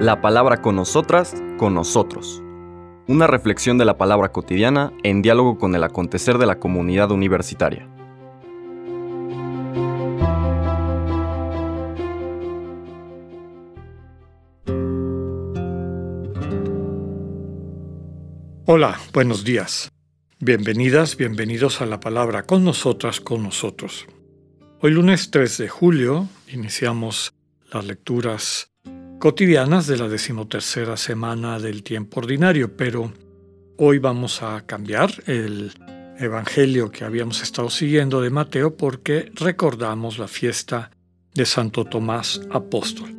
La palabra con nosotras, con nosotros. Una reflexión de la palabra cotidiana en diálogo con el acontecer de la comunidad universitaria. Hola, buenos días. Bienvenidas, bienvenidos a la palabra con nosotras, con nosotros. Hoy lunes 3 de julio iniciamos las lecturas cotidianas de la decimotercera semana del tiempo ordinario, pero hoy vamos a cambiar el evangelio que habíamos estado siguiendo de Mateo porque recordamos la fiesta de Santo Tomás Apóstol.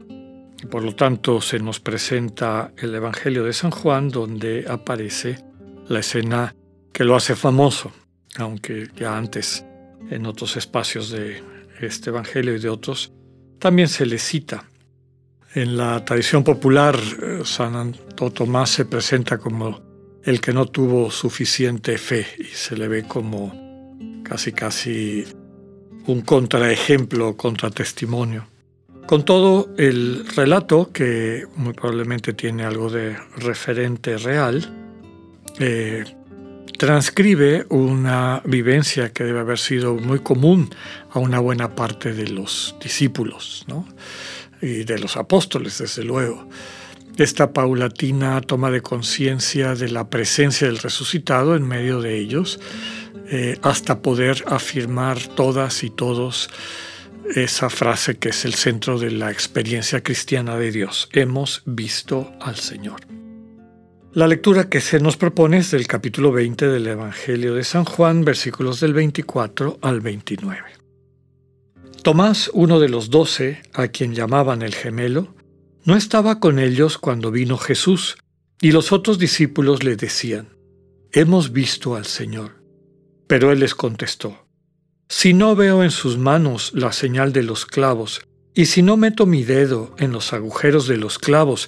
Y por lo tanto se nos presenta el evangelio de San Juan donde aparece la escena que lo hace famoso, aunque ya antes en otros espacios de este evangelio y de otros también se le cita en la tradición popular, eh, Santo Tomás se presenta como el que no tuvo suficiente fe y se le ve como casi casi un contraejemplo, contratestimonio. Con todo, el relato, que muy probablemente tiene algo de referente real, eh, transcribe una vivencia que debe haber sido muy común a una buena parte de los discípulos. y de los apóstoles, desde luego. Esta paulatina toma de conciencia de la presencia del resucitado en medio de ellos, eh, hasta poder afirmar todas y todos esa frase que es el centro de la experiencia cristiana de Dios. Hemos visto al Señor. La lectura que se nos propone es del capítulo 20 del Evangelio de San Juan, versículos del 24 al 29. Tomás, uno de los doce, a quien llamaban el gemelo, no estaba con ellos cuando vino Jesús, y los otros discípulos le decían, Hemos visto al Señor. Pero él les contestó, Si no veo en sus manos la señal de los clavos, y si no meto mi dedo en los agujeros de los clavos,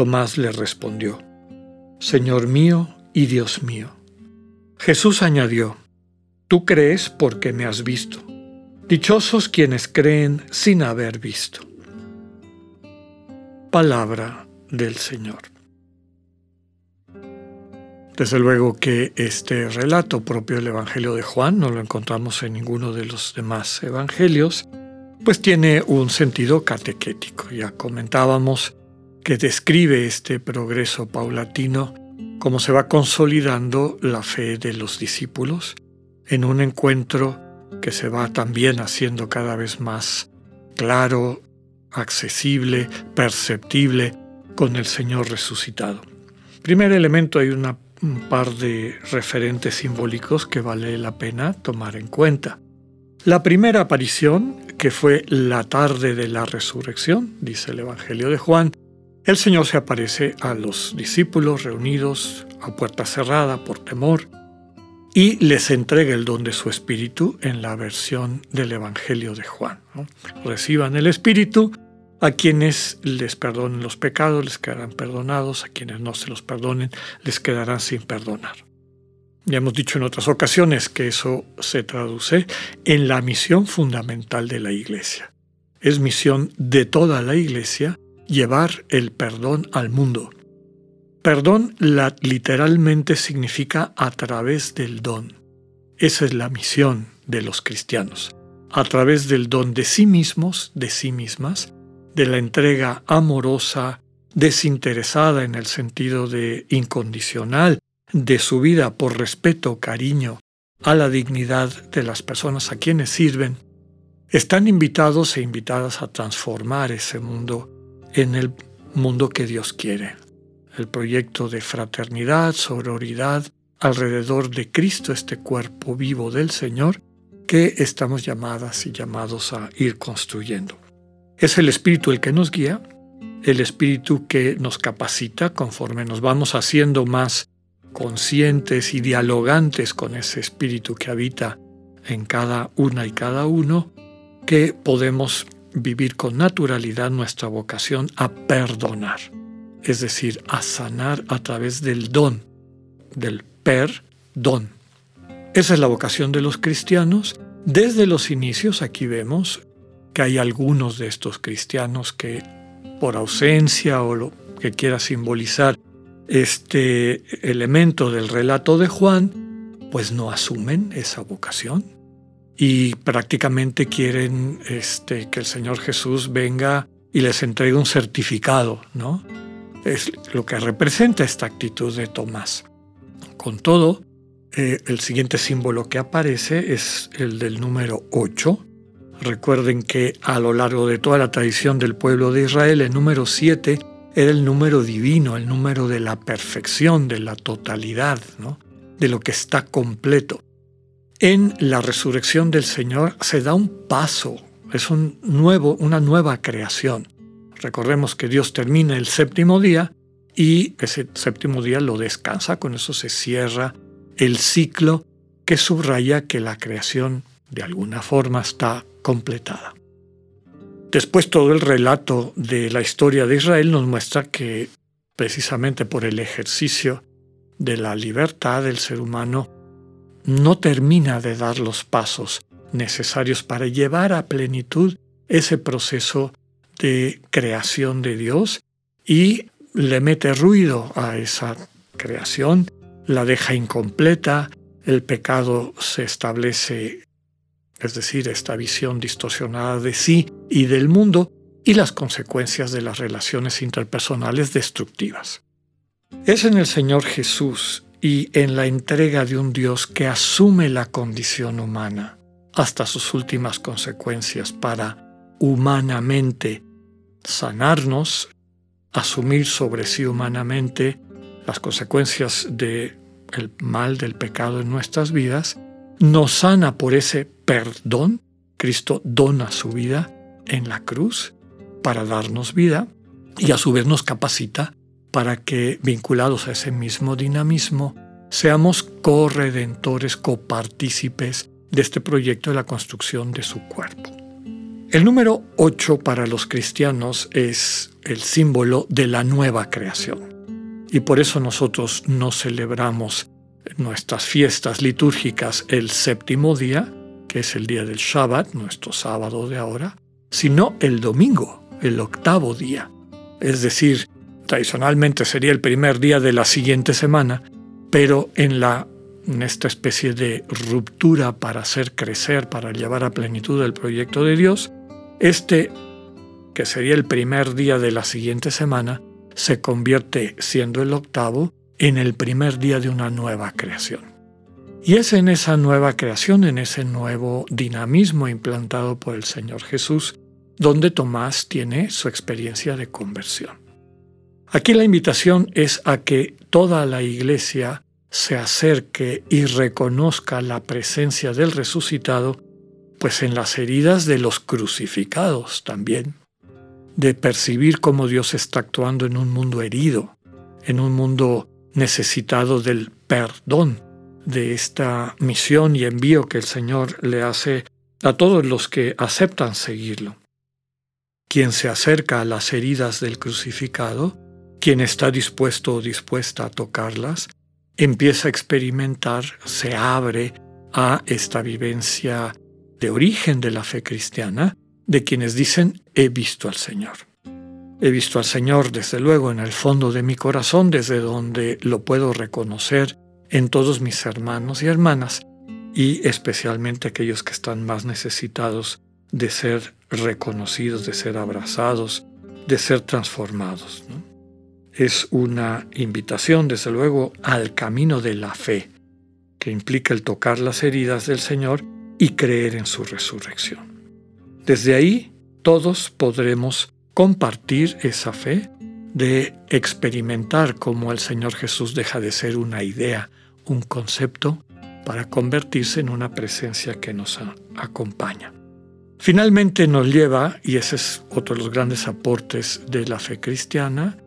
Tomás le respondió, Señor mío y Dios mío. Jesús añadió, Tú crees porque me has visto. Dichosos quienes creen sin haber visto. Palabra del Señor. Desde luego que este relato propio del Evangelio de Juan, no lo encontramos en ninguno de los demás evangelios, pues tiene un sentido catequético. Ya comentábamos que describe este progreso paulatino, cómo se va consolidando la fe de los discípulos, en un encuentro que se va también haciendo cada vez más claro, accesible, perceptible con el Señor resucitado. Primer elemento, hay un par de referentes simbólicos que vale la pena tomar en cuenta. La primera aparición, que fue la tarde de la resurrección, dice el Evangelio de Juan, el Señor se aparece a los discípulos reunidos a puerta cerrada por temor, y les entrega el don de su Espíritu en la versión del Evangelio de Juan. Reciban el Espíritu, a quienes les perdonen los pecados les quedarán perdonados, a quienes no se los perdonen les quedarán sin perdonar. Ya hemos dicho en otras ocasiones que eso se traduce en la misión fundamental de la Iglesia. Es misión de toda la Iglesia llevar el perdón al mundo Perdón literalmente significa a través del don. Esa es la misión de los cristianos. A través del don de sí mismos, de sí mismas, de la entrega amorosa, desinteresada en el sentido de incondicional, de su vida por respeto, cariño a la dignidad de las personas a quienes sirven, están invitados e invitadas a transformar ese mundo en el mundo que Dios quiere el proyecto de fraternidad, sororidad, alrededor de Cristo, este cuerpo vivo del Señor, que estamos llamadas y llamados a ir construyendo. Es el Espíritu el que nos guía, el Espíritu que nos capacita conforme nos vamos haciendo más conscientes y dialogantes con ese Espíritu que habita en cada una y cada uno, que podemos vivir con naturalidad nuestra vocación a perdonar, es decir, a sanar a través del don, del perdón. Esa es la vocación de los cristianos. Desde los inicios aquí vemos que hay algunos de estos cristianos que por ausencia o lo que quiera simbolizar este elemento del relato de Juan, pues no asumen esa vocación y prácticamente quieren este, que el Señor Jesús venga y les entregue un certificado, ¿no? Es lo que representa esta actitud de Tomás. Con todo, eh, el siguiente símbolo que aparece es el del número 8. Recuerden que a lo largo de toda la tradición del pueblo de Israel, el número 7 era el número divino, el número de la perfección, de la totalidad, ¿no? de lo que está completo. En la resurrección del Señor se da un paso, es un nuevo, una nueva creación. Recordemos que Dios termina el séptimo día y ese séptimo día lo descansa, con eso se cierra el ciclo que subraya que la creación de alguna forma está completada. Después todo el relato de la historia de Israel nos muestra que precisamente por el ejercicio de la libertad del ser humano no termina de dar los pasos necesarios para llevar a plenitud ese proceso de creación de Dios y le mete ruido a esa creación, la deja incompleta, el pecado se establece es decir, esta visión distorsionada de sí y del mundo y las consecuencias de las relaciones interpersonales destructivas. Es en el Señor Jesús y en la entrega de un Dios que asume la condición humana hasta sus últimas consecuencias para humanamente sanarnos, asumir sobre sí humanamente las consecuencias del mal del pecado en nuestras vidas nos sana por ese perdón. Cristo dona su vida en la cruz para darnos vida y a su vez nos capacita para que, vinculados a ese mismo dinamismo, seamos corredentores, copartícipes de este proyecto de la construcción de su cuerpo. El número 8 para los cristianos es el símbolo de la nueva creación. Y por eso nosotros no celebramos nuestras fiestas litúrgicas el séptimo día, que es el día del Shabbat, nuestro sábado de ahora, sino el domingo, el octavo día. Es decir, tradicionalmente sería el primer día de la siguiente semana, pero en, la, en esta especie de ruptura para hacer crecer, para llevar a plenitud el proyecto de Dios, este, que sería el primer día de la siguiente semana, se convierte, siendo el octavo, en el primer día de una nueva creación. Y es en esa nueva creación, en ese nuevo dinamismo implantado por el Señor Jesús, donde Tomás tiene su experiencia de conversión. Aquí la invitación es a que toda la iglesia se acerque y reconozca la presencia del resucitado, pues en las heridas de los crucificados también, de percibir cómo Dios está actuando en un mundo herido, en un mundo necesitado del perdón de esta misión y envío que el Señor le hace a todos los que aceptan seguirlo. Quien se acerca a las heridas del crucificado, quien está dispuesto o dispuesta a tocarlas, empieza a experimentar, se abre a esta vivencia de origen de la fe cristiana de quienes dicen he visto al Señor. He visto al Señor desde luego en el fondo de mi corazón, desde donde lo puedo reconocer en todos mis hermanos y hermanas, y especialmente aquellos que están más necesitados de ser reconocidos, de ser abrazados, de ser transformados. Es una invitación, desde luego, al camino de la fe, que implica el tocar las heridas del Señor y creer en su resurrección. Desde ahí, todos podremos compartir esa fe, de experimentar cómo el Señor Jesús deja de ser una idea, un concepto, para convertirse en una presencia que nos acompaña. Finalmente nos lleva, y ese es otro de los grandes aportes de la fe cristiana,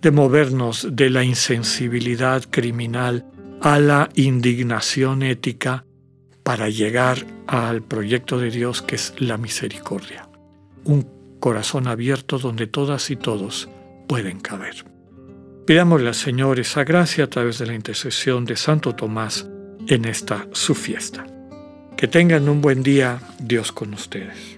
de movernos de la insensibilidad criminal a la indignación ética para llegar al proyecto de Dios que es la misericordia. Un corazón abierto donde todas y todos pueden caber. Pidámosle Señor esa gracia a través de la intercesión de Santo Tomás en esta su fiesta. Que tengan un buen día, Dios con ustedes.